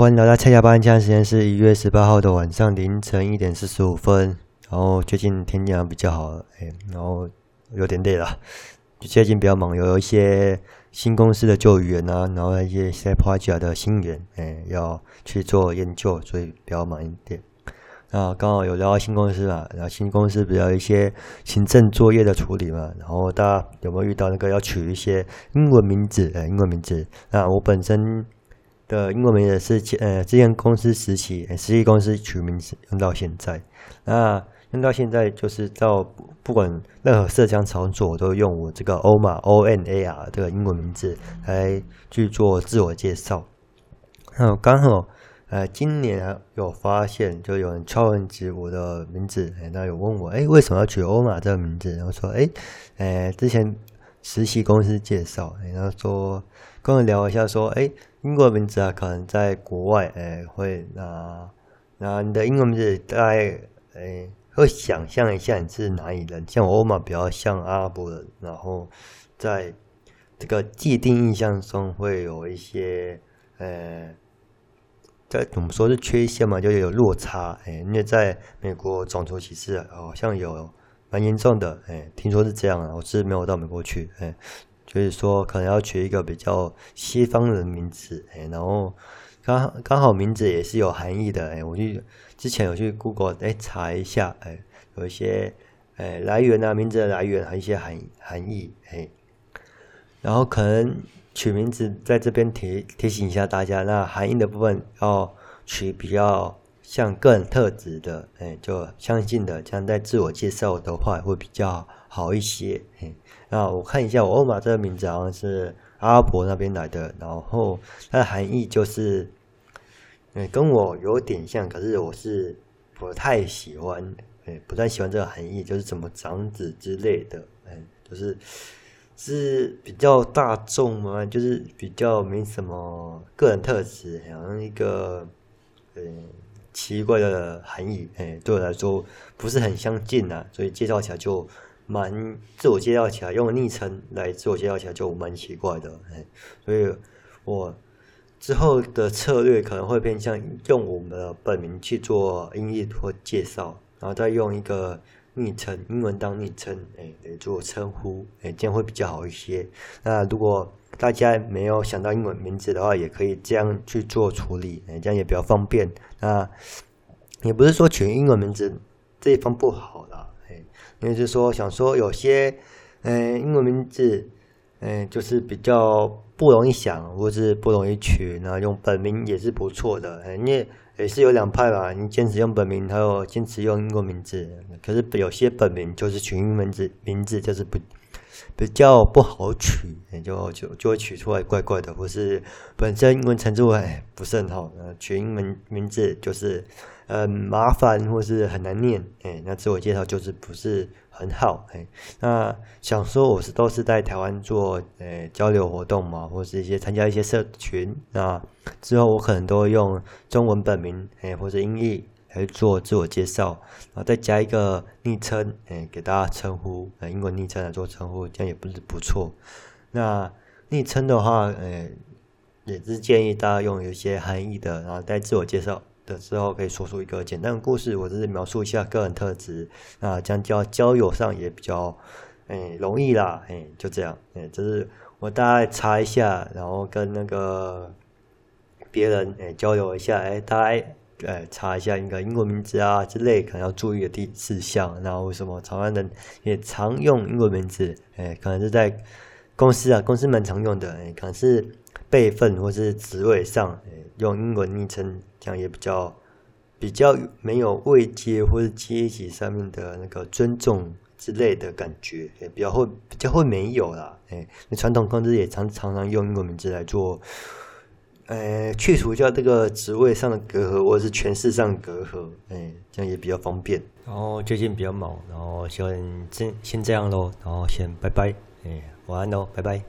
欢迎来到蔡家班，现在时间是一月十八号的晚上凌晨一点四十五分。然后最近天气比较好，哎，然后有点累了，最近比较忙，有一些新公司的旧员啊，然后一些新 project 的新员，哎，要去做研究，所以比较忙一点。那刚好有聊到新公司嘛，然后新公司比较一些行政作业的处理嘛，然后大家有没有遇到那个要取一些英文名字？呃，英文名字。那我本身的英文名也是呃，之前公司实习，实习公司取名字用到现在。那用到现在就是到不管任何社交场所，我都用我这个欧玛 O N A R 这个英文名字来去做自我介绍。那刚好。呃，今年有发现，就有人敲问起我的名字，哎，那有问我，哎，为什么要取欧玛这个名字？然后说，哎，呃，之前实习公司介绍，然后说跟我聊一下，说，哎，英国名字啊，可能在国外，哎，会那那你的英文名字大概，哎，会想象一下你是哪里人？像我欧玛比较像阿拉伯人，然后在这个既定印象中会有一些，呃。在怎么说是缺陷嘛，就有落差，哎，因为在美国种族歧视好像有蛮严重的，哎，听说是这样啊，我是没有到美国去，哎，就是说可能要取一个比较西方人名字，哎，然后刚刚好名字也是有含义的，哎，我去之前有去 Google 哎查一下，哎，有一些哎来源啊，名字的来源和一些含含义，哎，然后可能。取名字在这边提提醒一下大家，那含义的部分要取比较像个人特质的，哎，就相信的，这样在自我介绍的话会比较好一些。那我看一下，我欧玛这个名字好像是阿拉伯那边来的，然后它的含义就是，哎，跟我有点像，可是我是不太喜欢，哎，不太喜欢这个含义，就是怎么长子之类的，哎，就是。是比较大众吗？就是比较没什么个人特质，好像一个呃奇怪的含义，哎，对我来说不是很相近啊，所以介绍起来就蛮自我介绍起来用昵称来自我介绍起来就蛮奇怪的，哎，所以我之后的策略可能会偏向用我们的本名去做音译或介绍，然后再用一个。昵称英文当昵称，哎，来做称呼，哎，这样会比较好一些。那如果大家没有想到英文名字的话，也可以这样去做处理，这样也比较方便。那也不是说取英文名字这一方不好啦，哎，因为是说想说有些，嗯，英文名字，嗯，就是比较不容易想，或是不容易取，那用本名也是不错的，哎，因为。也是有两派吧，你坚持用本名，还有坚持用英文名字。可是有些本名就是取英文字，名字就是不比较不好取，就就就会取出来怪怪的，或是本身英文程度哎不是很好，取英文名字就是嗯麻烦或是很难念，哎，那自我介绍就是不是很好，哎，那想说我是都是在台湾做诶交流活动嘛，或是一些参加一些社群，那之后我可能都用中文本名诶或者音译来做自我介绍，然后再加一个昵称诶给大家称呼，诶英文昵称来做称呼，这样也不是不错。那昵称的话，诶也是建议大家用有一些含义的，然后在自我介绍。的时候可以说出一个简单的故事，或者是描述一下个人特质，那这样交交友上也比较诶容易啦，诶就这样，诶就是我大概查一下，然后跟那个别人诶交流一下，诶大概诶查一下一个英文名字啊之类可能要注意的第事项，然后为什么台湾人也常用英文名字，诶可能是在公司啊，公司蛮常用的，诶可能是辈分或是职位上，诶用英文昵称。这样也比较比较没有位阶或者阶级上面的那个尊重之类的感觉，也比较会比较会没有啦。哎，传统公司也常常常用英文名字来做，呃，去除掉这个职位上的隔阂或者是权势上的隔阂，哎，这样也比较方便。然后最近比较忙，然后先先先这样喽，然后先拜拜，哎，晚安喽，拜拜。